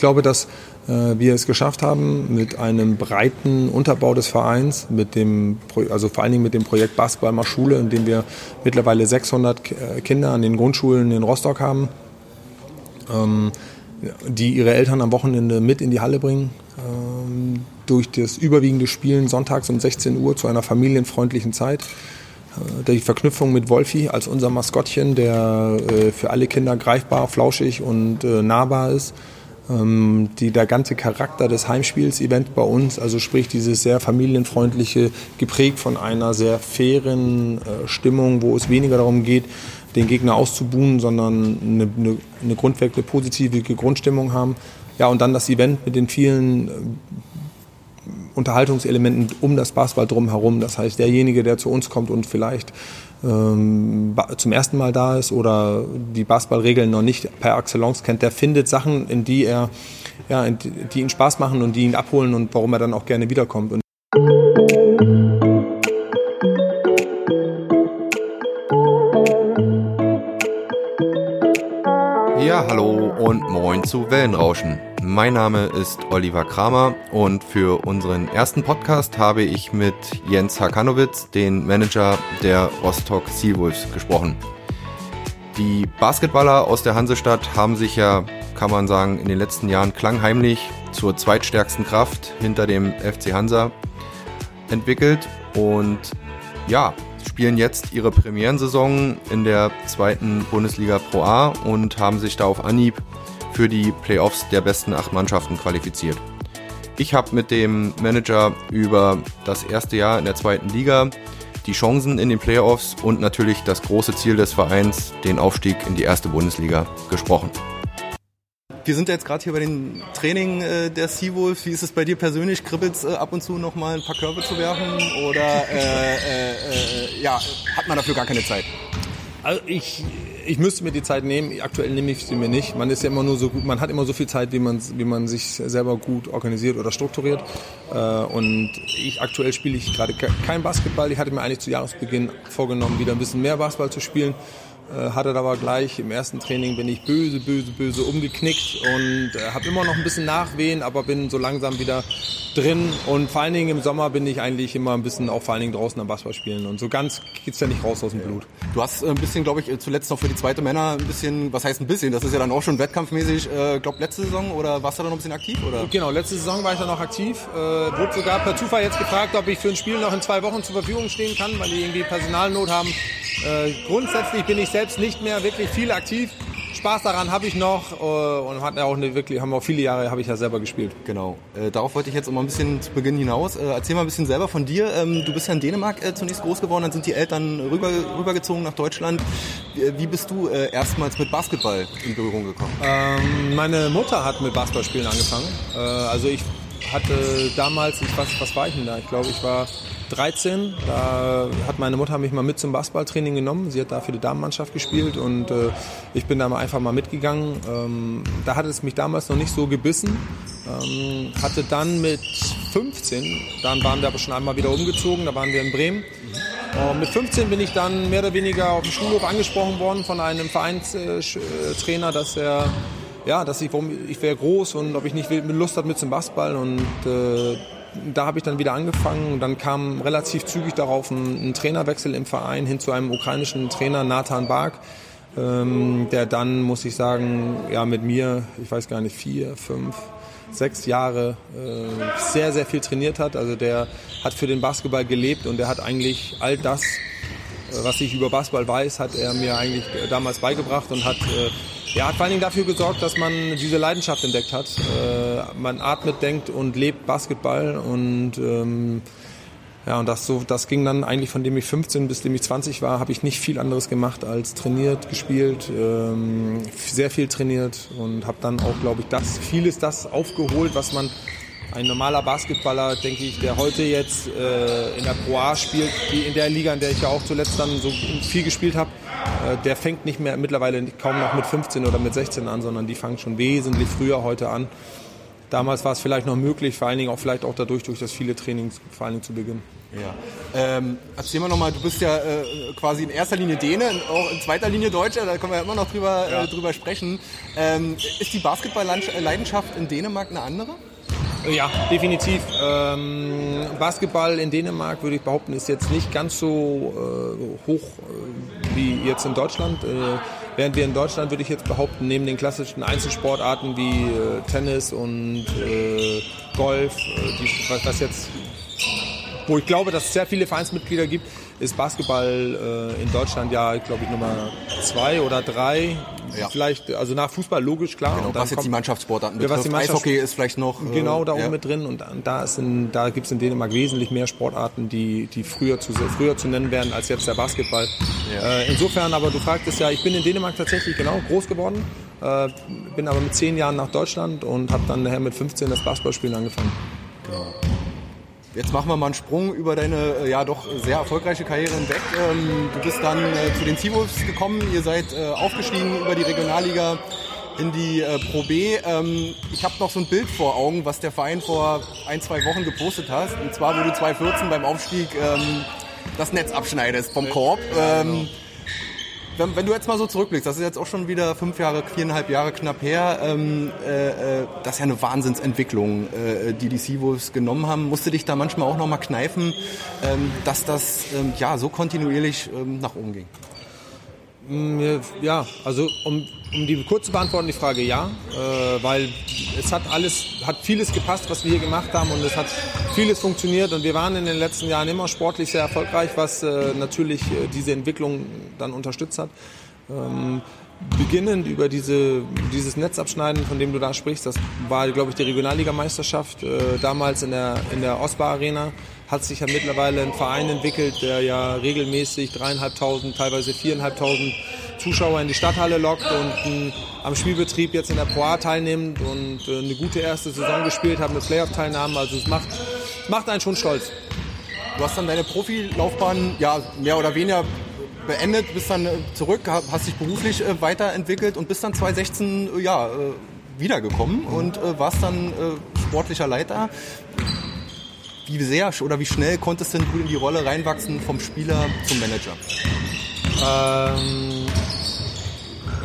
Ich glaube, dass äh, wir es geschafft haben, mit einem breiten Unterbau des Vereins, mit dem, also vor allen Dingen mit dem Projekt Basketball mal Schule, in dem wir mittlerweile 600 äh, Kinder an den Grundschulen in Rostock haben, ähm, die ihre Eltern am Wochenende mit in die Halle bringen, ähm, durch das überwiegende Spielen sonntags um 16 Uhr zu einer familienfreundlichen Zeit. Äh, die Verknüpfung mit Wolfi als unser Maskottchen, der äh, für alle Kinder greifbar, flauschig und äh, nahbar ist die, der ganze Charakter des Heimspiels-Event bei uns, also sprich dieses sehr familienfreundliche, geprägt von einer sehr fairen äh, Stimmung, wo es weniger darum geht, den Gegner auszubuhen, sondern eine, eine, eine grundweg positive Grundstimmung haben. Ja, und dann das Event mit den vielen äh, Unterhaltungselementen um das Basketball drumherum. Das heißt, derjenige, der zu uns kommt und vielleicht ähm, zum ersten Mal da ist oder die Basketballregeln noch nicht per Excellence kennt, der findet Sachen, in die er, ja, die ihn Spaß machen und die ihn abholen und warum er dann auch gerne wiederkommt. Und ja, hallo und moin zu Wellenrauschen. Mein Name ist Oliver Kramer und für unseren ersten Podcast habe ich mit Jens Hakanowitz, den Manager der Rostock Seawolves, gesprochen. Die Basketballer aus der Hansestadt haben sich ja, kann man sagen, in den letzten Jahren klangheimlich zur zweitstärksten Kraft hinter dem FC Hansa entwickelt und ja, spielen jetzt ihre Premierensaison in der zweiten Bundesliga Pro A und haben sich da auf Anhieb für die Playoffs der besten acht Mannschaften qualifiziert. Ich habe mit dem Manager über das erste Jahr in der zweiten Liga, die Chancen in den Playoffs und natürlich das große Ziel des Vereins, den Aufstieg in die erste Bundesliga, gesprochen. Wir sind jetzt gerade hier bei den Training äh, der Seawolf. Wie ist es bei dir persönlich? Kribbelt es äh, ab und zu noch mal ein paar Körbe zu werfen? Oder äh, äh, äh, ja, hat man dafür gar keine Zeit? Also ich ich müsste mir die Zeit nehmen. Aktuell nehme ich sie mir nicht. Man ist ja immer nur so gut, man hat immer so viel Zeit, wie man, wie man sich selber gut organisiert oder strukturiert. Äh, und ich aktuell spiele ich gerade kein Basketball. Ich hatte mir eigentlich zu Jahresbeginn vorgenommen, wieder ein bisschen mehr Basketball zu spielen. Äh, hatte aber gleich im ersten Training bin ich böse, böse, böse umgeknickt und äh, habe immer noch ein bisschen Nachwehen, aber bin so langsam wieder drin und vor allen Dingen im Sommer bin ich eigentlich immer ein bisschen auch vor allen Dingen draußen am Basketball spielen und so ganz geht's ja nicht raus aus dem Blut. Du hast äh, ein bisschen, glaube ich, zuletzt noch für die zweite Männer ein bisschen, was heißt ein bisschen, das ist ja dann auch schon wettkampfmäßig, äh, glaube letzte Saison oder warst du da noch ein bisschen aktiv? Oder? Genau, letzte Saison war ich da noch aktiv, äh, wurde sogar per Zufall jetzt gefragt, ob ich für ein Spiel noch in zwei Wochen zur Verfügung stehen kann, weil die irgendwie Personalnot haben. Äh, grundsätzlich bin ich selbst nicht mehr wirklich viel aktiv. Spaß daran habe ich noch äh, und hat ja auch eine, wirklich, haben auch viele Jahre habe ich ja selber gespielt. Genau. Äh, darauf wollte ich jetzt mal ein bisschen zu Beginn hinaus. Äh, erzähl mal ein bisschen selber von dir. Ähm, du bist ja in Dänemark äh, zunächst groß geworden, dann sind die Eltern rüber, rübergezogen nach Deutschland. Wie, wie bist du äh, erstmals mit Basketball in Berührung gekommen? Ähm, meine Mutter hat mit Basketballspielen angefangen. Äh, also ich hatte damals, ich, was, was war ich denn da? Ich glaube, ich war 13. Da hat meine Mutter mich mal mit zum Basketballtraining genommen. Sie hat da für die Damenmannschaft gespielt und äh, ich bin da mal einfach mal mitgegangen. Ähm, da hat es mich damals noch nicht so gebissen. Ähm, hatte dann mit 15, dann waren wir aber schon einmal wieder umgezogen, da waren wir in Bremen. Und mit 15 bin ich dann mehr oder weniger auf dem Schulhof angesprochen worden von einem Vereinstrainer, dass er ja, dass ich, ich wäre groß und ob ich nicht Lust habe mit zum Basketball und äh, da habe ich dann wieder angefangen und dann kam relativ zügig darauf ein, ein Trainerwechsel im Verein hin zu einem ukrainischen Trainer, Nathan Bark, ähm, der dann, muss ich sagen, ja mit mir, ich weiß gar nicht, vier, fünf, sechs Jahre äh, sehr, sehr viel trainiert hat. Also der hat für den Basketball gelebt und der hat eigentlich all das, äh, was ich über Basketball weiß, hat er mir eigentlich damals beigebracht und hat äh, ja, hat vor allen Dingen dafür gesorgt, dass man diese Leidenschaft entdeckt hat. Äh, man atmet, denkt und lebt Basketball und ähm, ja, und das so, das ging dann eigentlich von dem ich 15 bis dem ich 20 war, habe ich nicht viel anderes gemacht als trainiert, gespielt, ähm, sehr viel trainiert und habe dann auch, glaube ich, das vieles das aufgeholt, was man ein normaler Basketballer, denke ich, der heute jetzt äh, in der Pro A spielt, die in der Liga, in der ich ja auch zuletzt dann so viel gespielt habe, äh, der fängt nicht mehr mittlerweile kaum noch mit 15 oder mit 16 an, sondern die fangen schon wesentlich früher heute an. damals war es vielleicht noch möglich, vor allen Dingen auch vielleicht auch dadurch, durch das viele Trainings vor allen Dingen zu Beginn. Ja. Ähm, erzähl mal nochmal, du bist ja äh, quasi in erster Linie Däne, auch in zweiter Linie Deutscher, da können wir ja immer noch drüber, ja. äh, drüber sprechen. Ähm, ist die Basketball-Leidenschaft in Dänemark eine andere? Ja, definitiv. Ähm, Basketball in Dänemark, würde ich behaupten, ist jetzt nicht ganz so äh, hoch äh, wie jetzt in Deutschland. Äh, während wir in Deutschland, würde ich jetzt behaupten, neben den klassischen Einzelsportarten wie äh, Tennis und äh, Golf, die, was, jetzt wo ich glaube, dass es sehr viele Vereinsmitglieder gibt, ist Basketball äh, in Deutschland ja, glaube ich, Nummer zwei oder drei. Ja. Vielleicht, also nach Fußball logisch, klar. Genau, und was jetzt die Mannschaftssportarten betrifft. Was die Mannschaft, Eishockey ist vielleicht noch... Äh, genau, da oben ja. mit drin. Und da, ist in, da gibt es in Dänemark wesentlich mehr Sportarten, die, die früher, zu, früher zu nennen wären als jetzt der Basketball. Ja. Äh, insofern, aber du fragtest ja, ich bin in Dänemark tatsächlich genau groß geworden. Äh, bin aber mit zehn Jahren nach Deutschland und habe dann nachher mit 15 das Basketballspielen angefangen. Genau. Jetzt machen wir mal einen Sprung über deine äh, ja doch sehr erfolgreiche Karriere hinweg. Ähm, du bist dann äh, zu den Seawolves gekommen, ihr seid äh, aufgestiegen über die Regionalliga in die Pro B. Ähm, ich habe noch so ein Bild vor Augen, was der Verein vor ein, zwei Wochen gepostet hat. Und zwar, wo du 2014 beim Aufstieg ähm, das Netz abschneidest vom Korb. Ja, genau wenn, wenn, du jetzt mal so zurückblickst, das ist jetzt auch schon wieder fünf Jahre, viereinhalb Jahre knapp her, ähm, äh, äh das ist ja eine Wahnsinnsentwicklung, äh, die die Seawolves genommen haben. Musste dich da manchmal auch noch mal kneifen, ähm, dass das ähm, ja so kontinuierlich ähm, nach oben ging? Mm, ja, also um, um die kurz zu beantworten, die Frage ja, äh, weil es hat alles, hat vieles gepasst, was wir hier gemacht haben und es hat vieles funktioniert und wir waren in den letzten Jahren immer sportlich sehr erfolgreich, was äh, natürlich äh, diese Entwicklung dann unterstützt hat. Ähm, beginnend über diese, dieses Netzabschneiden, von dem du da sprichst, das war, glaube ich, die Regionalligameisterschaft äh, damals in der, in der Osbar Arena hat sich ja mittlerweile ein Verein entwickelt, der ja regelmäßig dreieinhalbtausend, teilweise viereinhalbtausend Zuschauer in die Stadthalle lockt und ein, am Spielbetrieb jetzt in der Pro teilnimmt und äh, eine gute erste Saison gespielt hat mit Playoff-Teilnahmen. Also es macht, macht einen schon stolz. Du hast dann deine Profilaufbahn ja mehr oder weniger beendet, bist dann äh, zurück, hast dich beruflich äh, weiterentwickelt und bist dann 2016 ja, wiedergekommen und warst dann sportlicher Leiter. Wie sehr oder wie schnell konntest denn du in die Rolle reinwachsen vom Spieler zum Manager? Ähm,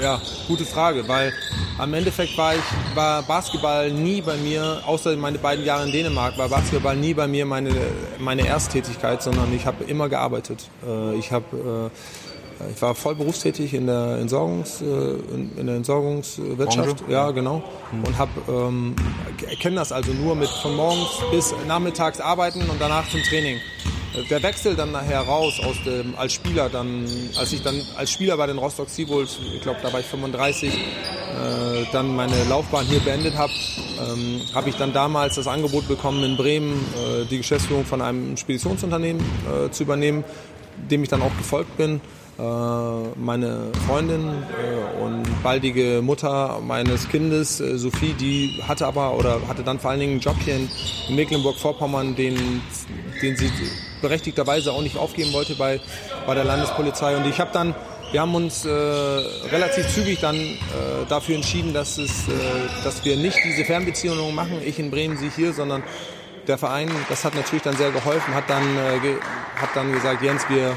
ja, gute Frage, weil am Endeffekt war ich war Basketball nie bei mir, außer meine beiden Jahre in Dänemark, war Basketball nie bei mir meine meine Ersttätigkeit, sondern ich habe immer gearbeitet. Äh, ich habe äh, ich war voll berufstätig in der Entsorgungs, äh, in, der Entsorgungswirtschaft, Branche? ja genau, mhm. und habe ähm, kenne das also nur mit von morgens bis nachmittags arbeiten und danach zum Training. Der Wechsel dann nachher raus aus dem als Spieler, dann als ich dann als Spieler bei den Rostock Seawolves, ich glaube da war ich 35, äh, dann meine Laufbahn hier beendet habe, ähm, habe ich dann damals das Angebot bekommen in Bremen äh, die Geschäftsführung von einem Speditionsunternehmen äh, zu übernehmen, dem ich dann auch gefolgt bin. Äh, meine Freundin äh, und baldige Mutter meines Kindes, äh, Sophie, die hatte aber oder hatte dann vor allen Dingen einen Job hier in Mecklenburg-Vorpommern, den, den sie berechtigterweise auch nicht aufgeben wollte bei, bei der Landespolizei. Und ich habe dann, wir haben uns äh, relativ zügig dann äh, dafür entschieden, dass, es, äh, dass wir nicht diese Fernbeziehungen machen, ich in Bremen, sie hier, sondern der Verein, das hat natürlich dann sehr geholfen, hat dann, ge hat dann gesagt, Jens, wir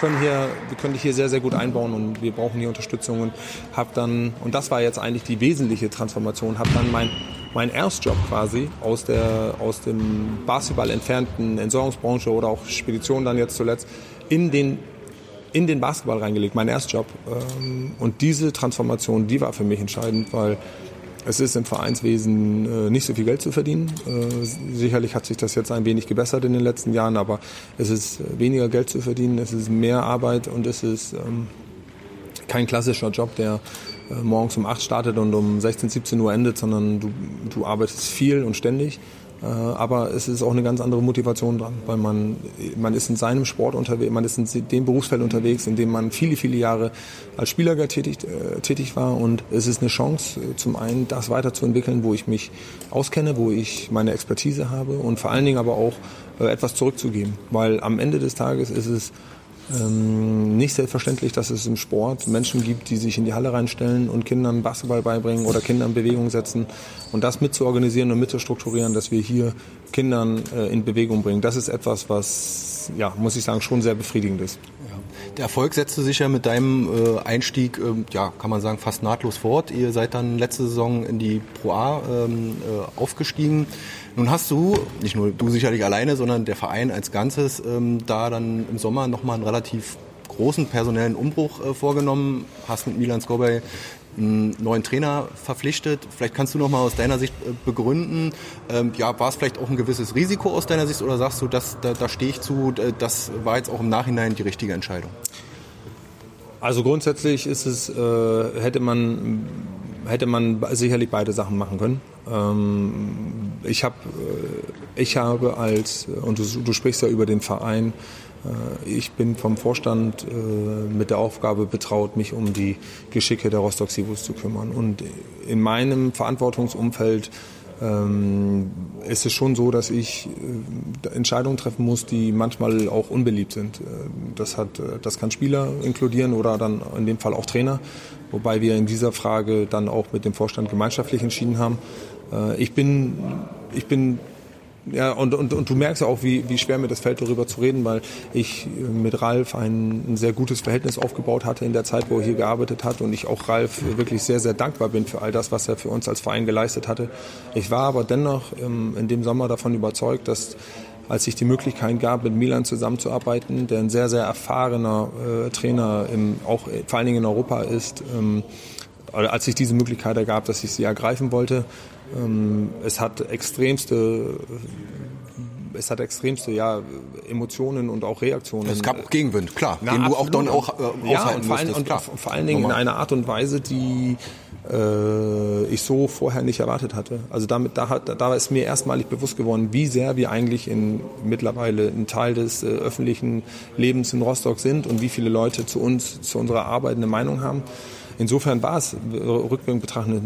können hier, wir können dich hier sehr, sehr gut einbauen und wir brauchen hier Unterstützung und habe dann, und das war jetzt eigentlich die wesentliche Transformation, habe dann mein, mein Erstjob quasi aus der, aus dem Basketball entfernten Entsorgungsbranche oder auch Spedition dann jetzt zuletzt in den in den Basketball reingelegt, mein Erstjob. Ähm, und diese Transformation, die war für mich entscheidend, weil es ist im Vereinswesen äh, nicht so viel Geld zu verdienen. Äh, sicherlich hat sich das jetzt ein wenig gebessert in den letzten Jahren, aber es ist weniger Geld zu verdienen, es ist mehr Arbeit und es ist ähm, kein klassischer Job, der äh, morgens um 8 startet und um 16, 17 Uhr endet, sondern du, du arbeitest viel und ständig. Äh, aber es ist auch eine ganz andere Motivation dran, weil man, man ist in seinem Sport unterwegs, man ist in dem Berufsfeld unterwegs, in dem man viele, viele Jahre als Spieler tätig, äh, tätig war. Und es ist eine Chance, äh, zum einen das weiterzuentwickeln, wo ich mich auskenne, wo ich meine Expertise habe und vor allen Dingen aber auch äh, etwas zurückzugeben, weil am Ende des Tages ist es ähm, nicht selbstverständlich, dass es im Sport Menschen gibt, die sich in die Halle reinstellen und Kindern Basketball beibringen oder Kindern Bewegung setzen und das mitzuorganisieren und mitzustrukturieren, dass wir hier Kindern äh, in Bewegung bringen. Das ist etwas, was, ja, muss ich sagen, schon sehr befriedigend ist. Der Erfolg setzte sich ja mit deinem äh, Einstieg, äh, ja, kann man sagen, fast nahtlos fort. Ihr seid dann letzte Saison in die Pro A ähm, äh, aufgestiegen. Nun hast du, nicht nur du sicherlich alleine, sondern der Verein als Ganzes, ähm, da dann im Sommer nochmal einen relativ großen personellen Umbruch äh, vorgenommen, hast mit Milan Skobay einen neuen Trainer verpflichtet. Vielleicht kannst du noch mal aus deiner Sicht äh, begründen, ähm, ja, war es vielleicht auch ein gewisses Risiko aus deiner Sicht oder sagst du, das, da, da stehe ich zu, das war jetzt auch im Nachhinein die richtige Entscheidung? Also grundsätzlich ist es, äh, hätte man hätte man sicherlich beide Sachen machen können. Ähm, ich, hab, äh, ich habe als, und du, du sprichst ja über den Verein, äh, ich bin vom Vorstand äh, mit der Aufgabe betraut, mich um die Geschicke der Rostock Sivus zu kümmern. Und in meinem Verantwortungsumfeld ähm, ist es schon so, dass ich äh, Entscheidungen treffen muss, die manchmal auch unbeliebt sind. Äh, das, hat, äh, das kann Spieler inkludieren oder dann in dem Fall auch Trainer, wobei wir in dieser Frage dann auch mit dem Vorstand gemeinschaftlich entschieden haben. Ich bin, ich bin ja, und, und, und du merkst auch, wie, wie schwer mir das fällt, darüber zu reden, weil ich äh, mit Ralf ein, ein sehr gutes Verhältnis aufgebaut hatte in der Zeit, wo er hier gearbeitet hat und ich auch Ralf wirklich sehr, sehr dankbar bin für all das, was er für uns als Verein geleistet hatte. Ich war aber dennoch ähm, in dem Sommer davon überzeugt, dass als sich die Möglichkeit gab, mit Milan zusammenzuarbeiten, der ein sehr, sehr erfahrener äh, Trainer im, auch äh, vor allen Dingen in Europa ist, ähm, als sich diese Möglichkeit ergab, dass ich sie ergreifen wollte, es hat extremste es hat extremste ja, Emotionen und auch Reaktionen. Es gab auch Gegenwind, klar, Na, den du auch dann auch äh, ja, und vor, allem, und vor allen Dingen Normal. in einer Art und Weise, die äh, ich so vorher nicht erwartet hatte. Also damit, da, hat, da ist mir erstmalig bewusst geworden, wie sehr wir eigentlich in, mittlerweile ein Teil des äh, öffentlichen Lebens in Rostock sind und wie viele Leute zu uns, zu unserer Arbeit eine Meinung haben. Insofern war es rückwirkend betrachtet,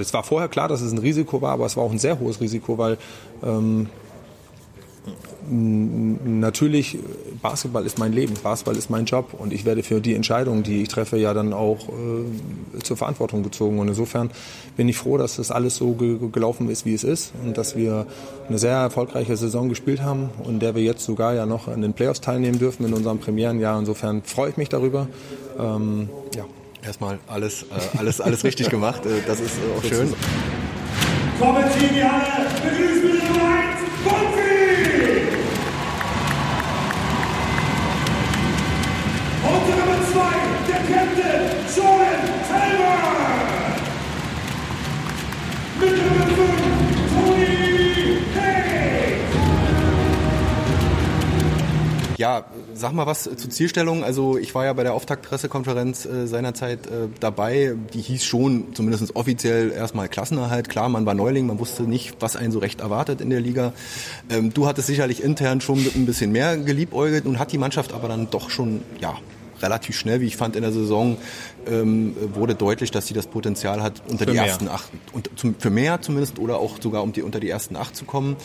es war vorher klar, dass es ein Risiko war, aber es war auch ein sehr hohes Risiko, weil ähm, natürlich, Basketball ist mein Leben, Basketball ist mein Job und ich werde für die Entscheidungen, die ich treffe, ja dann auch äh, zur Verantwortung gezogen. Und insofern bin ich froh, dass das alles so ge gelaufen ist, wie es ist und dass wir eine sehr erfolgreiche Saison gespielt haben und der wir jetzt sogar ja noch an den Playoffs teilnehmen dürfen in unserem Premierenjahr. Insofern freue ich mich darüber. Ähm, ja. Erstmal alles, äh, alles, alles richtig gemacht. Äh, das ist äh, auch schön. Kommen Sie in die Halle, begrüßen wir Nummer 1, Bonfi! Ja, sag mal was zur Zielstellung. Also ich war ja bei der Auftaktpressekonferenz äh, seinerzeit äh, dabei. Die hieß schon zumindest offiziell erstmal Klassenerhalt. Klar, man war Neuling, man wusste nicht, was einen so recht erwartet in der Liga. Ähm, du hattest sicherlich intern schon ein bisschen mehr geliebäugelt und hat die Mannschaft aber dann doch schon, ja, relativ schnell, wie ich fand, in der Saison ähm, wurde deutlich, dass sie das Potenzial hat, unter für die mehr. ersten acht, und für mehr zumindest oder auch sogar um die, unter die ersten acht zu kommen.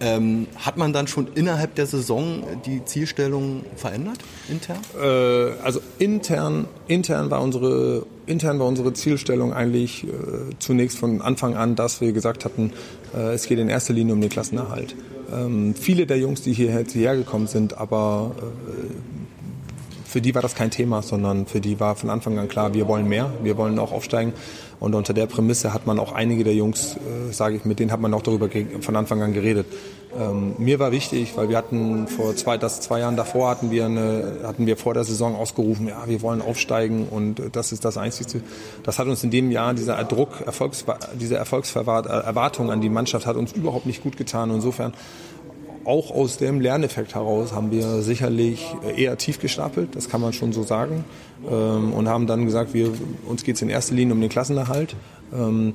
Ähm, hat man dann schon innerhalb der Saison die Zielstellung verändert intern? Äh, also intern, intern war unsere intern war unsere Zielstellung eigentlich äh, zunächst von Anfang an, dass wir gesagt hatten, äh, es geht in erster Linie um den Klassenerhalt. Ähm, viele der Jungs, die hierher, hierher gekommen sind, aber äh, für die war das kein Thema, sondern für die war von Anfang an klar, wir wollen mehr, wir wollen auch aufsteigen. Und unter der Prämisse hat man auch einige der Jungs, äh, sage ich, mit denen hat man auch darüber von Anfang an geredet. Ähm, mir war wichtig, weil wir hatten vor zwei, das zwei Jahren davor hatten wir eine, hatten wir vor der Saison ausgerufen, ja, wir wollen aufsteigen und das ist das Einzige. Das hat uns in dem Jahr dieser Druck, Erfolgs, diese Erfolgserwartung an die Mannschaft hat uns überhaupt nicht gut getan. Insofern auch aus dem Lerneffekt heraus haben wir sicherlich eher tief gestapelt, das kann man schon so sagen, ähm, und haben dann gesagt, wir, uns geht es in erster Linie um den Klassenerhalt. Ähm,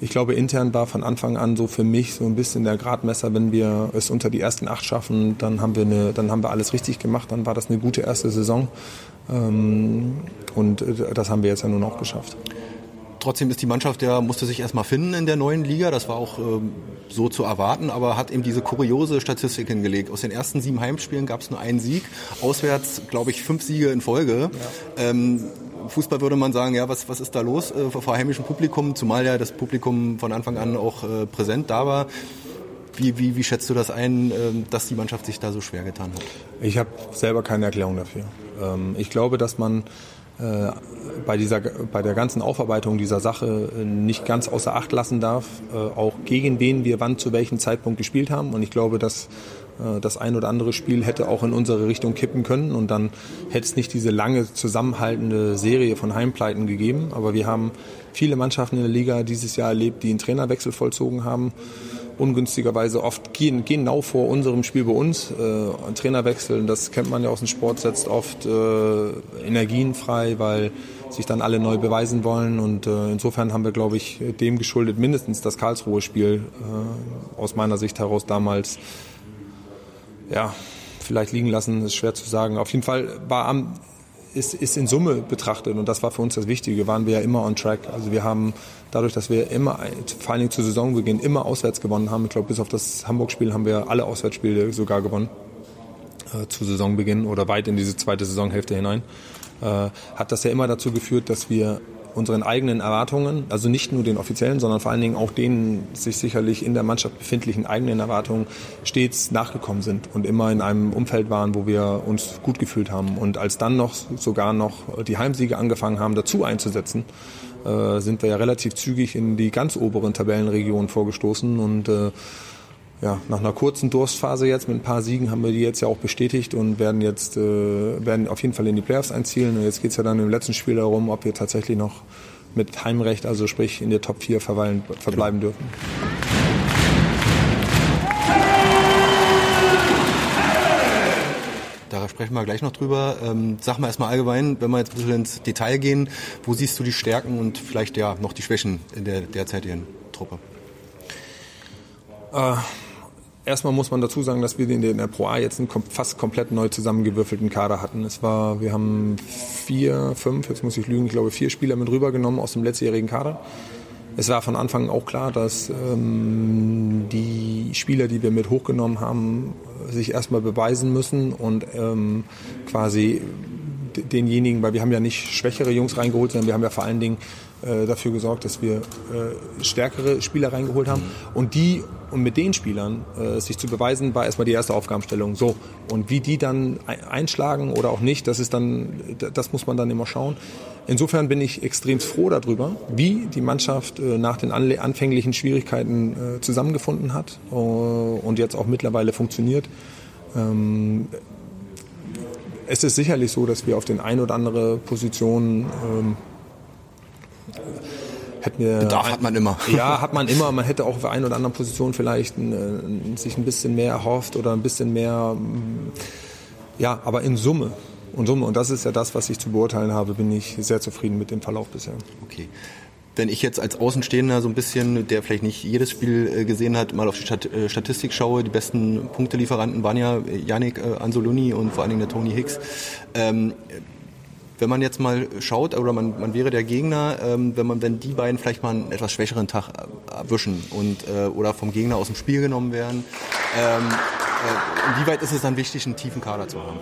ich glaube, intern war von Anfang an so für mich so ein bisschen der Gradmesser, wenn wir es unter die ersten acht schaffen, dann haben wir, eine, dann haben wir alles richtig gemacht, dann war das eine gute erste Saison. Ähm, und äh, das haben wir jetzt ja nun auch geschafft. Trotzdem ist die Mannschaft ja, musste sich erstmal finden in der neuen Liga. Das war auch ähm, so zu erwarten, aber hat eben diese kuriose Statistik hingelegt. Aus den ersten sieben Heimspielen gab es nur einen Sieg. Auswärts, glaube ich, fünf Siege in Folge. Ja. Ähm, Fußball würde man sagen, ja, was, was ist da los äh, vor heimischem Publikum, zumal ja das Publikum von Anfang an auch äh, präsent da war. Wie, wie, wie schätzt du das ein, äh, dass die Mannschaft sich da so schwer getan hat? Ich habe selber keine Erklärung dafür. Ähm, ich glaube, dass man äh, bei, dieser, bei der ganzen Aufarbeitung dieser Sache äh, nicht ganz außer Acht lassen darf, äh, auch gegen wen wir wann zu welchem Zeitpunkt gespielt haben. Und ich glaube, dass das ein oder andere Spiel hätte auch in unsere Richtung kippen können und dann hätte es nicht diese lange zusammenhaltende Serie von Heimpleiten gegeben. Aber wir haben viele Mannschaften in der Liga dieses Jahr erlebt, die einen Trainerwechsel vollzogen haben ungünstigerweise oft gehen, genau vor unserem Spiel bei uns. Äh, ein Trainerwechsel, das kennt man ja aus dem Sport, setzt oft äh, Energien frei, weil sich dann alle neu beweisen wollen. Und äh, insofern haben wir, glaube ich, dem geschuldet mindestens das Karlsruhe-Spiel äh, aus meiner Sicht heraus damals ja, vielleicht liegen lassen, ist schwer zu sagen. Auf jeden Fall war am, ist, ist in Summe betrachtet, und das war für uns das Wichtige, waren wir ja immer on track. Also wir haben dadurch, dass wir immer, vor allen Dingen zu Saisonbeginn, immer auswärts gewonnen haben, ich glaube, bis auf das Hamburg-Spiel haben wir alle Auswärtsspiele sogar gewonnen äh, zu Saisonbeginn oder weit in diese zweite Saisonhälfte hinein, äh, hat das ja immer dazu geführt, dass wir unseren eigenen Erwartungen, also nicht nur den offiziellen, sondern vor allen Dingen auch den sich sicherlich in der Mannschaft befindlichen eigenen Erwartungen stets nachgekommen sind und immer in einem Umfeld waren, wo wir uns gut gefühlt haben. Und als dann noch sogar noch die Heimsiege angefangen haben, dazu einzusetzen, äh, sind wir ja relativ zügig in die ganz oberen Tabellenregionen vorgestoßen und äh, ja, nach einer kurzen Durstphase jetzt mit ein paar Siegen haben wir die jetzt ja auch bestätigt und werden jetzt äh, werden auf jeden Fall in die Playoffs einzielen. Und jetzt geht es ja dann im letzten Spiel darum, ob wir tatsächlich noch mit Heimrecht, also sprich in der Top 4 verweilen, verbleiben dürfen. Da sprechen wir gleich noch drüber. Ähm, sag mal erstmal allgemein, wenn wir jetzt ein bisschen ins Detail gehen, wo siehst du die Stärken und vielleicht ja noch die Schwächen in der derzeitigen Truppe? Äh, erstmal muss man dazu sagen, dass wir in der Pro A jetzt einen fast komplett neu zusammengewürfelten Kader hatten. Es war, wir haben vier, fünf, jetzt muss ich lügen, ich glaube vier Spieler mit rübergenommen aus dem letztjährigen Kader. Es war von Anfang an auch klar, dass ähm, die Spieler, die wir mit hochgenommen haben, sich erstmal beweisen müssen und ähm, quasi denjenigen, weil wir haben ja nicht schwächere Jungs reingeholt, sondern wir haben ja vor allen Dingen äh, dafür gesorgt, dass wir äh, stärkere Spieler reingeholt haben. Und die und mit den Spielern äh, sich zu beweisen, war erstmal die erste Aufgabenstellung. So. Und wie die dann einschlagen oder auch nicht, das ist dann, das muss man dann immer schauen. Insofern bin ich extrem froh darüber, wie die Mannschaft äh, nach den anfänglichen Schwierigkeiten äh, zusammengefunden hat äh, und jetzt auch mittlerweile funktioniert. Ähm, es ist sicherlich so, dass wir auf den ein oder andere Position ähm, hätten wir Bedarf hat man immer. Ja, hat man immer. Man hätte auch auf einer oder anderen Position vielleicht ein, sich ein bisschen mehr erhofft oder ein bisschen mehr. Mm, ja, aber in Summe. Und Summe. Und das ist ja das, was ich zu beurteilen habe, bin ich sehr zufrieden mit dem Verlauf bisher. Okay wenn ich jetzt als Außenstehender so ein bisschen, der vielleicht nicht jedes Spiel äh, gesehen hat, mal auf die Stat äh, Statistik schaue, die besten Punktelieferanten waren ja Yannick äh, Anzoloni und vor allen Dingen der Tony Hicks. Ähm, wenn man jetzt mal schaut, oder man, man wäre der Gegner, ähm, wenn man, wenn die beiden vielleicht mal einen etwas schwächeren Tag erwischen und äh, oder vom Gegner aus dem Spiel genommen werden, ähm, äh, inwieweit ist es dann wichtig, einen tiefen Kader zu haben?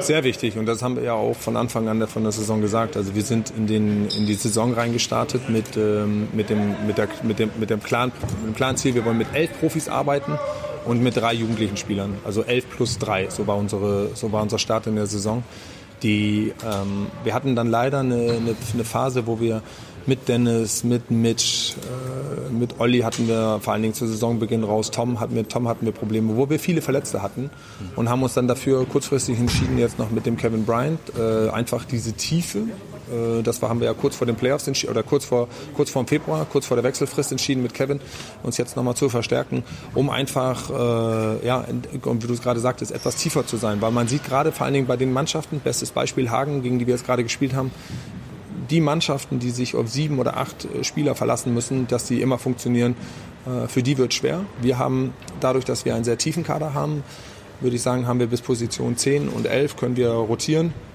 Sehr wichtig und das haben wir ja auch von Anfang an von der Saison gesagt. Also wir sind in, den, in die Saison reingestartet mit, ähm, mit, dem, mit, der, mit, dem, mit, dem klaren, mit dem klaren Ziel, wir wollen mit elf Profis arbeiten und mit drei jugendlichen Spielern. Also elf plus drei, so war, unsere, so war unser Start in der Saison. Die, ähm, wir hatten dann leider eine, eine, eine, Phase, wo wir mit Dennis, mit Mitch, äh, mit Olli hatten wir vor allen Dingen zu Saisonbeginn raus. Tom hatten wir, Tom hatten wir Probleme, wo wir viele Verletzte hatten und haben uns dann dafür kurzfristig entschieden, jetzt noch mit dem Kevin Bryant äh, einfach diese Tiefe das haben wir ja kurz vor den Playoffs oder kurz vor, kurz vor dem Februar, kurz vor der Wechselfrist entschieden mit Kevin, uns jetzt nochmal zu verstärken, um einfach, äh, ja, wie du es gerade sagtest, etwas tiefer zu sein. Weil man sieht gerade vor allen Dingen bei den Mannschaften, bestes Beispiel Hagen, gegen die wir jetzt gerade gespielt haben, die Mannschaften, die sich auf sieben oder acht äh, Spieler verlassen müssen, dass die immer funktionieren, äh, für die wird schwer. Wir haben dadurch, dass wir einen sehr tiefen Kader haben, würde ich sagen, haben wir bis Position 10 und 11 können wir rotieren Äh,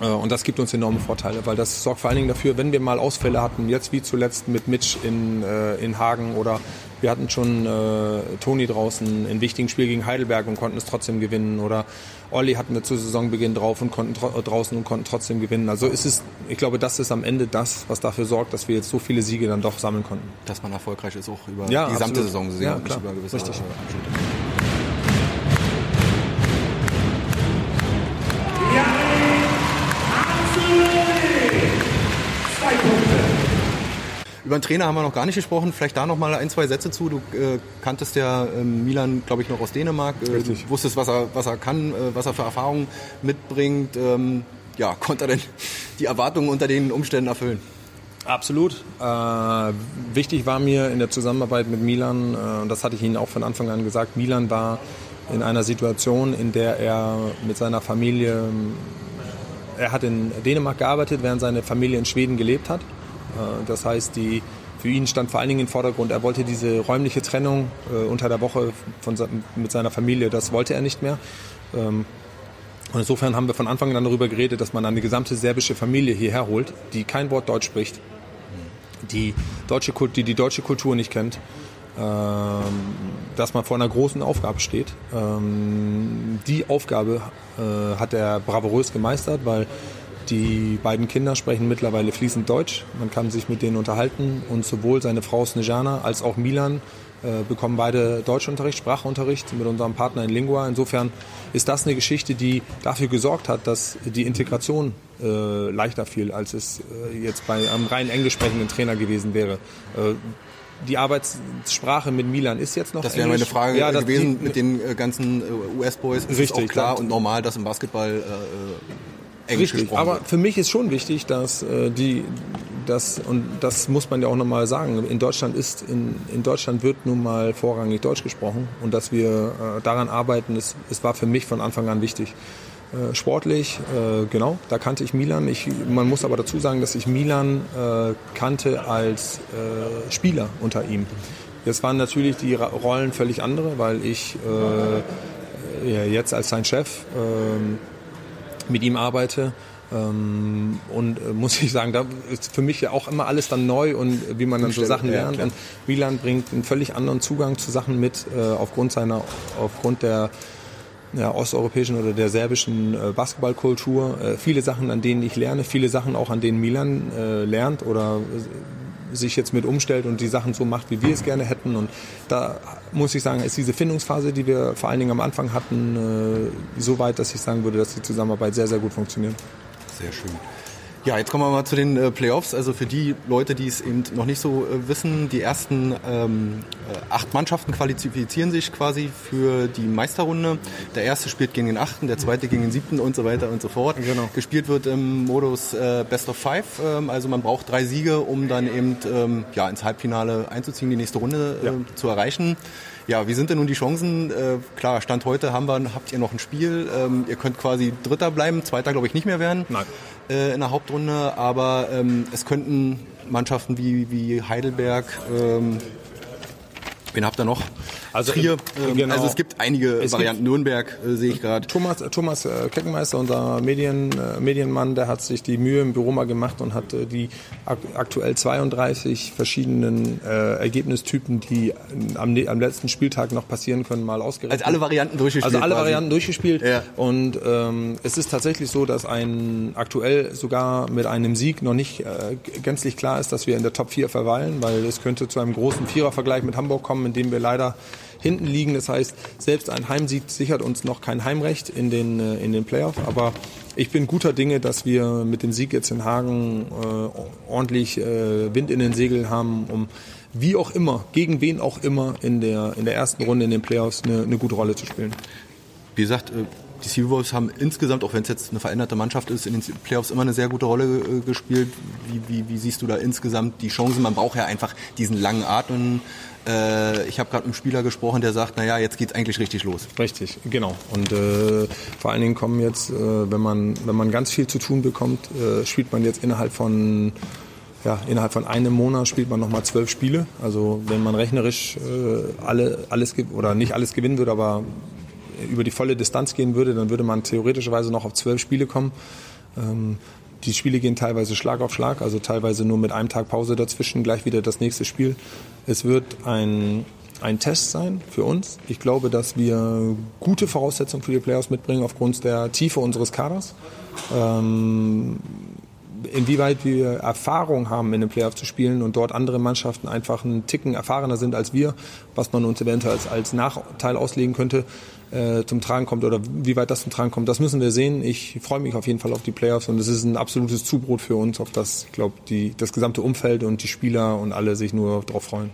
und das gibt uns enorme Vorteile, weil das sorgt vor allen Dingen dafür, wenn wir mal Ausfälle hatten, jetzt wie zuletzt mit Mitch in, äh, in Hagen oder wir hatten schon äh, Toni draußen in wichtigen Spiel gegen Heidelberg und konnten es trotzdem gewinnen oder Olli hatten wir zu Saisonbeginn drauf und konnten draußen und konnten trotzdem gewinnen. Also ist es, ich glaube, das ist am Ende das, was dafür sorgt, dass wir jetzt so viele Siege dann doch sammeln konnten. Dass man erfolgreich ist auch über ja, die gesamte absolut. Saison gesehen ja, und nicht über gewisse Richtig. Abschnitte. Über den Trainer haben wir noch gar nicht gesprochen. Vielleicht da noch mal ein, zwei Sätze zu. Du äh, kanntest ja äh, Milan, glaube ich, noch aus Dänemark. Äh, Richtig. wusstest, was er, was er kann, äh, was er für Erfahrungen mitbringt. Ähm, ja, konnte er denn die Erwartungen unter den Umständen erfüllen? Absolut. Äh, wichtig war mir in der Zusammenarbeit mit Milan, äh, und das hatte ich Ihnen auch von Anfang an gesagt, Milan war in einer Situation, in der er mit seiner Familie, er hat in Dänemark gearbeitet, während seine Familie in Schweden gelebt hat. Äh, das heißt, die, für ihn stand vor allen Dingen im Vordergrund, er wollte diese räumliche Trennung äh, unter der Woche von, mit seiner Familie, das wollte er nicht mehr. Ähm, und insofern haben wir von Anfang an darüber geredet, dass man eine gesamte serbische Familie hierher holt, die kein Wort Deutsch spricht, die, deutsche, die die deutsche Kultur nicht kennt, ähm, dass man vor einer großen Aufgabe steht. Ähm, die Aufgabe äh, hat er bravourös gemeistert, weil die beiden Kinder sprechen mittlerweile fließend Deutsch. Man kann sich mit denen unterhalten und sowohl seine Frau Snejana als auch Milan äh, bekommen beide Deutschunterricht, Sprachunterricht mit unserem Partner in Lingua. Insofern ist das eine Geschichte, die dafür gesorgt hat, dass die Integration äh, leichter fiel, als es äh, jetzt bei einem rein englisch sprechenden Trainer gewesen wäre. Äh, die Arbeitssprache mit Milan ist jetzt noch Das wäre meine Frage ja, gewesen die, mit den äh, ganzen äh, US-Boys. Ist richtig, auch klar und normal, dass im Basketball Englisch Richtig, aber für mich ist schon wichtig, dass äh, die, das, und das muss man ja auch nochmal sagen, in Deutschland ist, in, in Deutschland wird nun mal vorrangig Deutsch gesprochen und dass wir äh, daran arbeiten, es, es war für mich von Anfang an wichtig. Äh, sportlich, äh, genau, da kannte ich Milan. Ich, man muss aber dazu sagen, dass ich Milan äh, kannte als äh, Spieler unter ihm. Jetzt waren natürlich die Rollen völlig andere, weil ich äh, ja, jetzt als sein Chef äh, mit ihm arbeite. Ähm, und äh, muss ich sagen, da ist für mich ja auch immer alles dann neu und wie man dann so Sachen lernt. Ja, und Wieland bringt einen völlig anderen Zugang zu Sachen mit, äh, aufgrund seiner, aufgrund der ja, osteuropäischen oder der serbischen äh, Basketballkultur. Äh, viele Sachen, an denen ich lerne, viele Sachen auch, an denen Milan äh, lernt oder sich jetzt mit umstellt und die Sachen so macht, wie wir es gerne hätten. Und da muss ich sagen, ist diese Findungsphase, die wir vor allen Dingen am Anfang hatten, äh, so weit, dass ich sagen würde, dass die Zusammenarbeit sehr, sehr gut funktioniert. Sehr schön. Ja, jetzt kommen wir mal zu den äh, Playoffs. Also für die Leute, die es eben noch nicht so äh, wissen, die ersten ähm, äh, acht Mannschaften qualifizieren sich quasi für die Meisterrunde. Der erste spielt gegen den achten, der zweite gegen den siebten und so weiter und so fort. Genau. Gespielt wird im Modus äh, Best of Five. Ähm, also man braucht drei Siege, um dann eben ähm, ja, ins Halbfinale einzuziehen, die nächste Runde äh, ja. zu erreichen. Ja, wie sind denn nun die Chancen? Äh, klar, Stand heute haben wir, habt ihr noch ein Spiel. Ähm, ihr könnt quasi Dritter bleiben, Zweiter glaube ich nicht mehr werden. Nein äh, in der Hauptrunde, aber ähm, es könnten Mannschaften wie, wie Heidelberg, ähm, wen habt ihr noch? Also, Trier, ähm, genau. also es gibt einige es Varianten. Gibt Nürnberg äh, sehe ich gerade. Thomas, Thomas äh, Keckenmeister, unser Medien, äh, Medienmann, der hat sich die Mühe im Büro mal gemacht und hat äh, die ak aktuell 32 verschiedenen äh, Ergebnistypen, die am, am, letzten Spieltag noch passieren können, mal ausgerechnet. Also alle Varianten durchgespielt. Also alle quasi. Varianten durchgespielt. Ja. Und ähm, es ist tatsächlich so, dass ein aktuell sogar mit einem Sieg noch nicht äh, gänzlich klar ist, dass wir in der Top 4 verweilen, weil es könnte zu einem großen Vierervergleich mit Hamburg kommen, in dem wir leider hinten liegen. Das heißt, selbst ein Heimsieg sichert uns noch kein Heimrecht in den, äh, in den Playoff. Aber ich bin guter Dinge, dass wir mit dem Sieg jetzt in Hagen äh, ordentlich äh, Wind in den Segeln haben, um wie auch immer, gegen wen auch immer in der, in der ersten Runde in den Playoffs eine, eine gute Rolle zu spielen. Wie gesagt, die Seawolves haben insgesamt, auch wenn es jetzt eine veränderte Mannschaft ist, in den Playoffs immer eine sehr gute Rolle äh, gespielt. Wie, wie, wie siehst du da insgesamt die Chancen? Man braucht ja einfach diesen langen Atem äh, ich habe gerade mit einem Spieler gesprochen, der sagt, naja, jetzt geht's eigentlich richtig los. Richtig, genau. Und äh, vor allen Dingen kommen jetzt, äh, wenn, man, wenn man ganz viel zu tun bekommt, äh, spielt man jetzt innerhalb von ja, innerhalb von einem Monat spielt man nochmal zwölf Spiele. Also wenn man rechnerisch äh, alle, alles oder nicht alles gewinnen würde, aber über die volle Distanz gehen würde, dann würde man theoretischerweise noch auf zwölf Spiele kommen. Ähm, die Spiele gehen teilweise Schlag auf Schlag, also teilweise nur mit einem Tag Pause dazwischen, gleich wieder das nächste Spiel. Es wird ein, ein Test sein für uns. Ich glaube, dass wir gute Voraussetzungen für die Playoffs mitbringen aufgrund der Tiefe unseres Kaders. Ähm, inwieweit wir Erfahrung haben, in den Playoffs zu spielen und dort andere Mannschaften einfach einen Ticken erfahrener sind als wir, was man uns eventuell als, als Nachteil auslegen könnte, äh, zum Tragen kommt oder wie weit das zum Tragen kommt, das müssen wir sehen. Ich freue mich auf jeden Fall auf die Playoffs und es ist ein absolutes Zubrot für uns, auf das, ich glaube, das gesamte Umfeld und die Spieler und alle sich nur darauf freuen.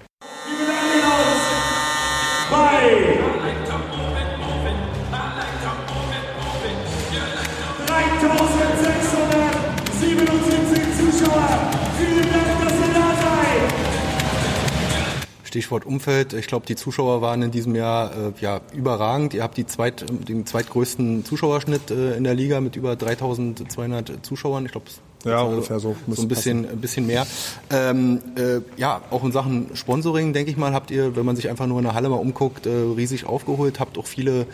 Bye. Stichwort Umfeld. Ich glaube, die Zuschauer waren in diesem Jahr äh, ja überragend. Ihr habt die zweit, den zweitgrößten Zuschauerschnitt äh, in der Liga mit über 3200 Zuschauern. Ich glaube, ja, ungefähr so. So ein bisschen, ein bisschen mehr. Ähm, äh, ja, auch in Sachen Sponsoring, denke ich mal, habt ihr, wenn man sich einfach nur in der Halle mal umguckt, äh, riesig aufgeholt, habt auch viele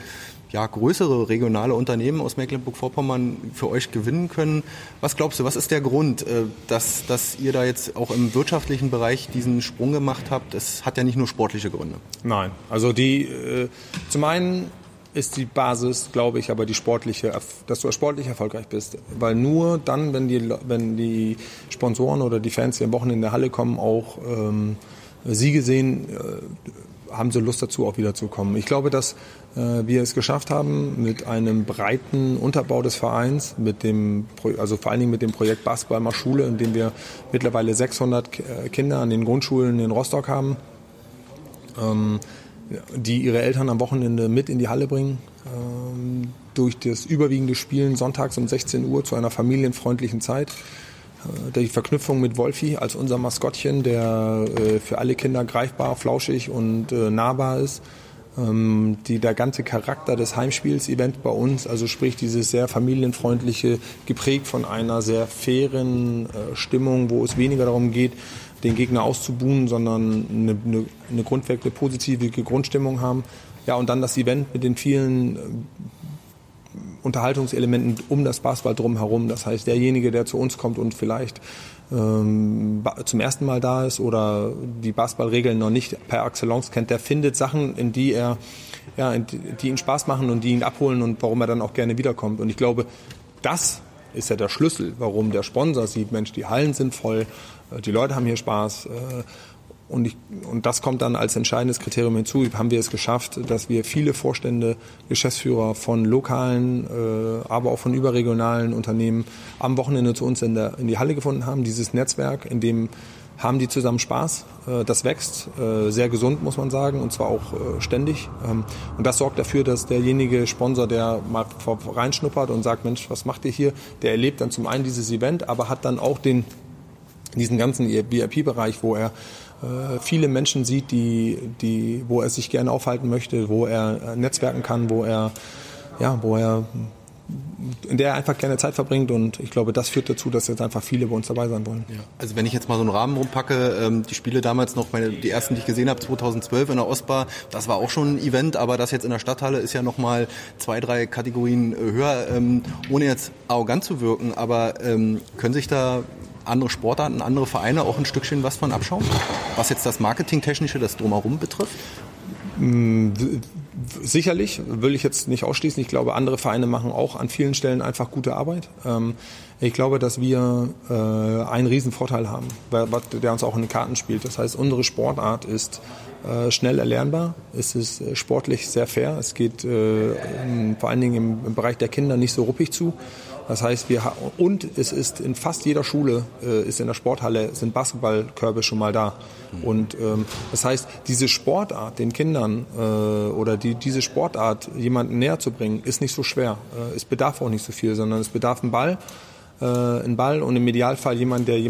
ja, größere regionale Unternehmen aus Mecklenburg-Vorpommern für euch gewinnen können. Was glaubst du, was ist der Grund, äh, dass, dass ihr da jetzt auch im wirtschaftlichen Bereich diesen Sprung gemacht habt? Es hat ja nicht nur sportliche Gründe. Nein, also die, äh, zum einen ist die Basis, glaube ich, aber die sportliche, dass du sportlich erfolgreich bist. Weil nur dann, wenn die, wenn die Sponsoren oder die Fans, die am Wochenende in der Halle kommen, auch ähm, Siege sehen, äh, haben sie Lust dazu, auch wieder zu kommen. Ich glaube, dass wir es geschafft haben, mit einem breiten Unterbau des Vereins, mit dem, also vor allen Dingen mit dem Projekt Basketball Schule, in dem wir mittlerweile 600 äh, Kinder an den Grundschulen in Rostock haben, ähm, die ihre Eltern am Wochenende mit in die Halle bringen. Ähm, durch das überwiegende Spielen sonntags um 16 Uhr zu einer familienfreundlichen Zeit. Äh, die Verknüpfung mit Wolfi als unser Maskottchen, der für alle Kinder greifbar, flauschig und nahbar ist die, der ganze Charakter des Heimspiels-Event bei uns, also sprich dieses sehr familienfreundliche, geprägt von einer sehr fairen äh, Stimmung, wo es weniger darum geht, den Gegner auszubuhen, sondern eine, eine, eine grundweg positive Grundstimmung haben. Ja, und dann das Event mit den vielen äh, Unterhaltungselementen um das Basketball drumherum. Das heißt, derjenige, der zu uns kommt und vielleicht ähm, zum ersten Mal da ist oder die Basketballregeln noch nicht per Excellence kennt, der findet Sachen, in die er, ja, die ihn Spaß machen und die ihn abholen und warum er dann auch gerne wiederkommt. Und ich glaube, das ist ja der Schlüssel, warum der Sponsor sieht, Mensch, die Hallen sind voll, äh, die Leute haben hier Spaß. Äh, und, ich, und das kommt dann als entscheidendes Kriterium hinzu. Haben wir es geschafft, dass wir viele Vorstände, Geschäftsführer von lokalen, äh, aber auch von überregionalen Unternehmen am Wochenende zu uns in, der, in die Halle gefunden haben. Dieses Netzwerk, in dem haben die zusammen Spaß. Äh, das wächst äh, sehr gesund, muss man sagen, und zwar auch äh, ständig. Ähm, und das sorgt dafür, dass derjenige Sponsor, der mal reinschnuppert und sagt, Mensch, was macht ihr hier, der erlebt dann zum einen dieses Event, aber hat dann auch den, diesen ganzen VIP-Bereich, wo er viele Menschen sieht, die, die, wo er sich gerne aufhalten möchte, wo er äh, netzwerken kann, wo er, ja, wo er in der er einfach gerne Zeit verbringt und ich glaube, das führt dazu, dass jetzt einfach viele bei uns dabei sein wollen. Ja. Also wenn ich jetzt mal so einen Rahmen rumpacke, ähm, die Spiele damals noch, meine, die ersten, die ich gesehen habe, 2012 in der Ostbar, das war auch schon ein Event, aber das jetzt in der Stadthalle ist ja nochmal zwei, drei Kategorien äh, höher, ähm, ohne jetzt arrogant zu wirken, aber ähm, können sich da andere Sportarten, andere Vereine auch ein Stückchen was von abschauen? Was jetzt das Marketingtechnische, das Drumherum betrifft? Mm, sicherlich, will ich jetzt nicht ausschließen. Ich glaube, andere Vereine machen auch an vielen Stellen einfach gute Arbeit. Ähm, ich glaube, dass wir äh, einen riesen Vorteil haben, der uns auch in den Karten spielt. Das heißt, unsere Sportart ist äh, schnell erlernbar, es ist äh, sportlich sehr fair, es geht vor allen Dingen im Bereich der Kinder nicht so ruppig zu. Das heißt, wir und es ist in fast jeder Schule äh, ist in der Sporthalle sind Basketballkörbe schon mal da. Mhm. Und ähm, das heißt, diese Sportart den Kindern äh, oder die, diese Sportart jemanden näher zu bringen, ist nicht so schwer. Äh, es bedarf auch nicht so viel, sondern es bedarf einen Ball, äh, einen Ball und im Idealfall jemand, der,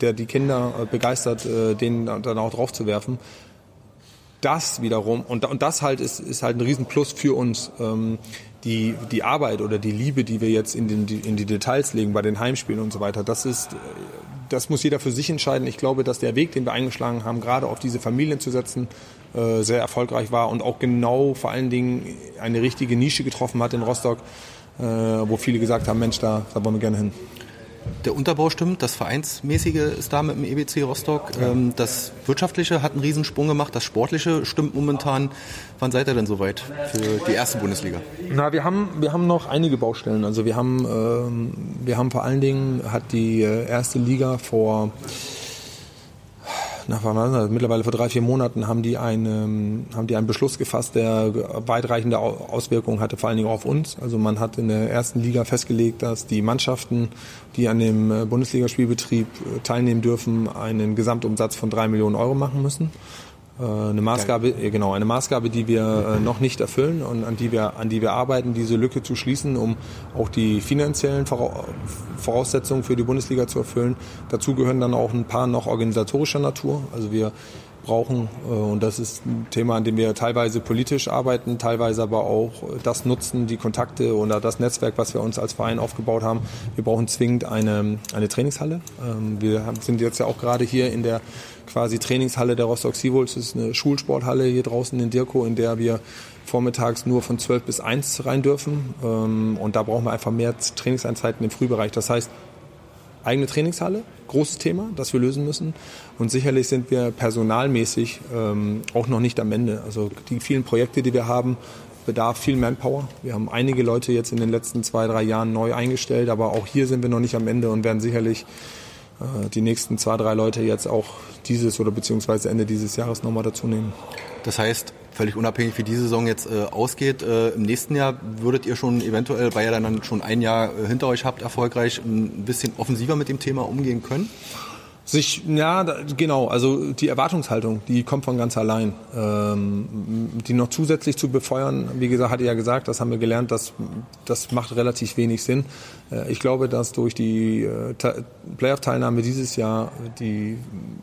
der die Kinder äh, begeistert, äh, den dann auch drauf zu werfen das wiederum, und, und das halt ist, ist halt ein Riesenplus für uns, ähm, die, die Arbeit oder die Liebe, die wir jetzt in, den, in die Details legen bei den Heimspielen und so weiter, das ist, das muss jeder für sich entscheiden. Ich glaube, dass der Weg, den wir eingeschlagen haben, gerade auf diese Familien zu setzen, äh, sehr erfolgreich war und auch genau vor allen Dingen eine richtige Nische getroffen hat in Rostock, wo viele gesagt haben, Mensch, da, da wollen wir gerne hin. Der Unterbau stimmt, das Vereinsmäßige ist da mit dem EBC Rostock. Ähm, das Wirtschaftliche hat einen Riesensprung gemacht, das Sportliche stimmt momentan. Wann seid ihr denn soweit für die erste Bundesliga? Na, wir haben, wir haben noch einige Baustellen. Also wir haben, ähm, wir haben vor allen Dingen, hat die äh, erste Liga vor nach mittlerweile vor drei, vier Monaten haben die, einen, haben die einen Beschluss gefasst, der weitreichende Auswirkungen hatte, vor allen Dingen auf uns. Also man hat in der ersten Liga festgelegt, dass die Mannschaften, die an dem äh, Bundesligaspielbetrieb äh, teilnehmen dürfen, einen Gesamtumsatz von drei Millionen Euro machen müssen. Äh, eine Maßgabe, genau, eine Maßgabe, die wir noch nicht erfüllen und an die wir, an die wir arbeiten, diese Lücke zu schließen, um auch die finanziellen Voraussetzungen für die Bundesliga zu erfüllen. Dazu gehören dann auch ein paar noch organisatorischer Natur. Also wir brauchen. Äh, und das ist ein Thema, an dem wir teilweise politisch arbeiten, teilweise aber auch das nutzen, die Kontakte oder das Netzwerk, was wir uns als Verein aufgebaut haben. Wir brauchen zwingend eine, eine Trainingshalle. Ähm, wir sind jetzt ja auch gerade hier in der quasi Trainingshalle der Rostock Seawolves. Das ist eine Schulsporthalle hier draußen in Dirko, in der wir vormittags nur von 12 bis 1 rein dürfen. Ähm, und da brauchen wir einfach mehr Trainingseinzeiten im Frühbereich. Das heißt, eigene Trainingshalle, großes Thema, das wir lösen müssen. Und sicherlich sind wir personalmäßig ähm, auch noch nicht am Ende. Also die vielen Projekte, die wir haben, bedarf viel Manpower. Wir haben einige Leute jetzt in den letzten zwei, drei Jahren neu eingestellt, aber auch hier sind wir noch nicht am Ende und werden sicherlich äh, die nächsten zwei, drei Leute jetzt auch dieses oder beziehungsweise Ende dieses Jahres nochmal dazu nehmen. Das heißt, völlig unabhängig wie diese Saison jetzt äh, ausgeht, äh, im nächsten Jahr würdet ihr schon eventuell, weil ihr dann schon ein Jahr äh, hinter euch habt, erfolgreich ein bisschen offensiver mit dem Thema umgehen können? Sich, ja, da, genau. Also die Erwartungshaltung, die kommt von ganz allein. Ähm, die noch zusätzlich zu befeuern, wie gesagt, hatte ja gesagt, das haben wir gelernt, das, das macht relativ wenig Sinn. Äh, ich glaube, dass durch die äh, Playoff-Teilnahme dieses Jahr die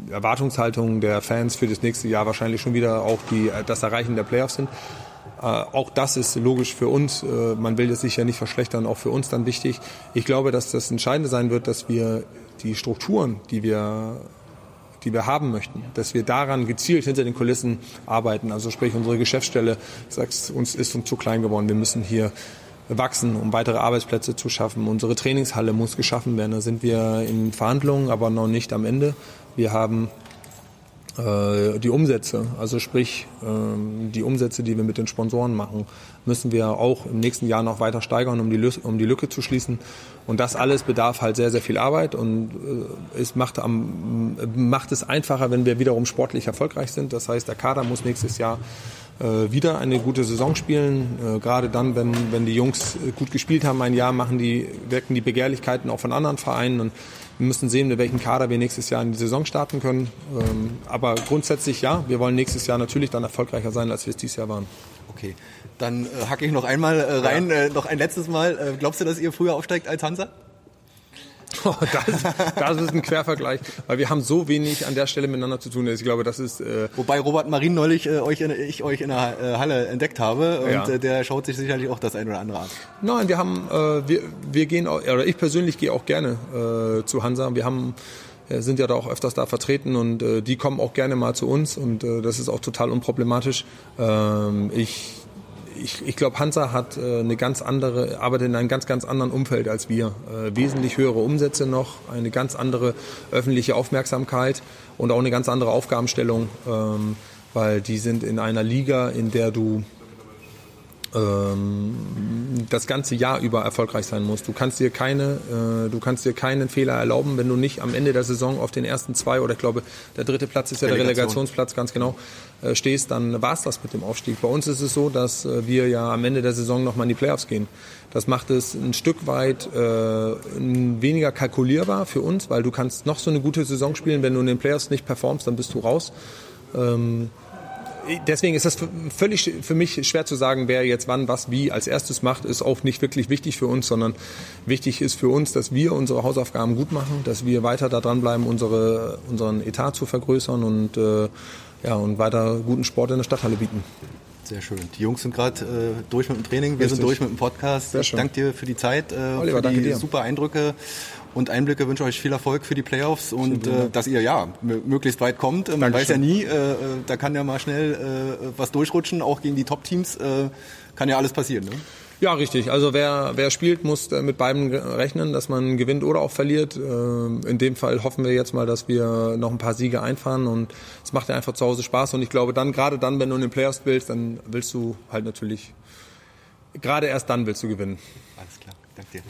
Erwartungshaltung der Fans für das nächste Jahr wahrscheinlich schon wieder auch die, äh, das Erreichen der Playoffs sind. Äh, auch das ist logisch für uns. Äh, man will es sich ja nicht verschlechtern, auch für uns dann wichtig. Ich glaube, dass das Entscheidende sein wird, dass wir die Strukturen, die wir die wir haben möchten, dass wir daran gezielt hinter den Kulissen arbeiten. Also sprich unsere Geschäftsstelle sagt, uns ist uns zu klein geworden. Wir müssen hier wachsen, um weitere Arbeitsplätze zu schaffen. Unsere Trainingshalle muss geschaffen werden. Da sind wir in Verhandlungen, aber noch nicht am Ende. Wir haben die Umsätze, also sprich ähm, die Umsätze, die wir mit den Sponsoren machen, müssen wir auch im nächsten Jahr noch weiter steigern, um die, Lücke zu schließen. Und das alles bedarf halt sehr, sehr viel Arbeit und äh, es macht, am, macht es einfacher, wenn wir wiederum sportlich erfolgreich sind. Das heißt, der Kader muss nächstes Jahr äh, wieder eine gute Saison spielen. Äh, gerade dann, wenn, wenn die Jungs gut gespielt haben ein Jahr, machen die, wirken die Begehrlichkeiten auch von anderen Vereinen. Und wir müssen sehen, mit welchem Kader wir nächstes Jahr in die Saison starten können. Ähm, aber grundsätzlich ja, wir wollen nächstes Jahr natürlich dann erfolgreicher sein, als wir es dieses Jahr waren. Okay, dann äh, hacke ich noch einmal äh, rein, ja. äh, noch ein letztes Mal. Glaubst du, dass ihr früher aufsteigt als Hansa? Das, das ist ein Quervergleich, weil wir haben so wenig an der Stelle miteinander zu tun. Ich glaube, das ist. Äh Wobei Robert Marin neulich äh, euch in, ich euch in der äh, Halle entdeckt habe und ja. äh, der schaut sich sicherlich auch das ein oder andere an. Nein, wir haben, äh, wir, wir gehen, oder ich persönlich gehe auch gerne zu Hansa. Wir haben sind ja da auch öfters da vertreten und die kommen auch gerne mal zu uns und das ist auch total unproblematisch. Ähm, ich ich, ich glaube, Hansa hat äh, eine ganz andere, arbeitet in einem ganz, ganz anderen Umfeld als wir. Äh, wesentlich höhere Umsätze noch, eine ganz andere öffentliche Aufmerksamkeit und auch eine ganz andere Aufgabenstellung, ähm, weil die sind in einer Liga, in der du ähm, das ganze Jahr über erfolgreich sein musst. Du kannst dir keine, äh, du kannst dir keinen Fehler erlauben, wenn du nicht am Ende der Saison auf den ersten zwei oder ich glaube der dritte Platz ist ja Relegation. der Relegationsplatz ganz genau äh, stehst, dann war es das mit dem Aufstieg. Bei uns ist es so, dass äh, wir ja am Ende der Saison nochmal in die Playoffs gehen. Das macht es ein Stück weit äh, weniger kalkulierbar für uns, weil du kannst noch so eine gute Saison spielen, wenn du in den Playoffs nicht performst, dann bist du raus. Ähm, deswegen ist das völlig für mich schwer zu sagen, wer jetzt wann was wie als erstes macht, ist auch nicht wirklich wichtig für uns, sondern wichtig ist für uns, dass wir unsere Hausaufgaben gut machen, dass wir weiter da dranbleiben, unsere, unseren Etat zu vergrößern und, äh, ja, und weiter guten Sport in der Stadthalle bieten. Sehr schön. Die Jungs sind gerade äh, durch mit dem Training, wir Richtig. sind durch mit dem Podcast. Sehr ich danke dir für die Zeit, äh, Oliver, für die super Eindrücke und Einblicke. Wünsche euch viel Erfolg für die Playoffs und äh, dass ihr ja möglichst weit kommt. Man Dankeschön. weiß ja nie, äh, äh, da kann ja mal schnell äh, was durchrutschen, auch gegen die Top-Teams. Äh, kann ja alles passieren. Ne? Ja, richtig. Also wer, wer spielt, muss äh, mit beiden rechnen, dass man gewinnt oder auch verliert. Ähm, in dem Fall hoffen wir jetzt mal, dass wir noch ein paar Siege einfahren und es macht ja einfach zu Hause Spaß und ich glaube dann, gerade dann, wenn du in den Playoffs willst, dann willst du halt natürlich, gerade erst dann willst du gewinnen. Alles klar, danke dir.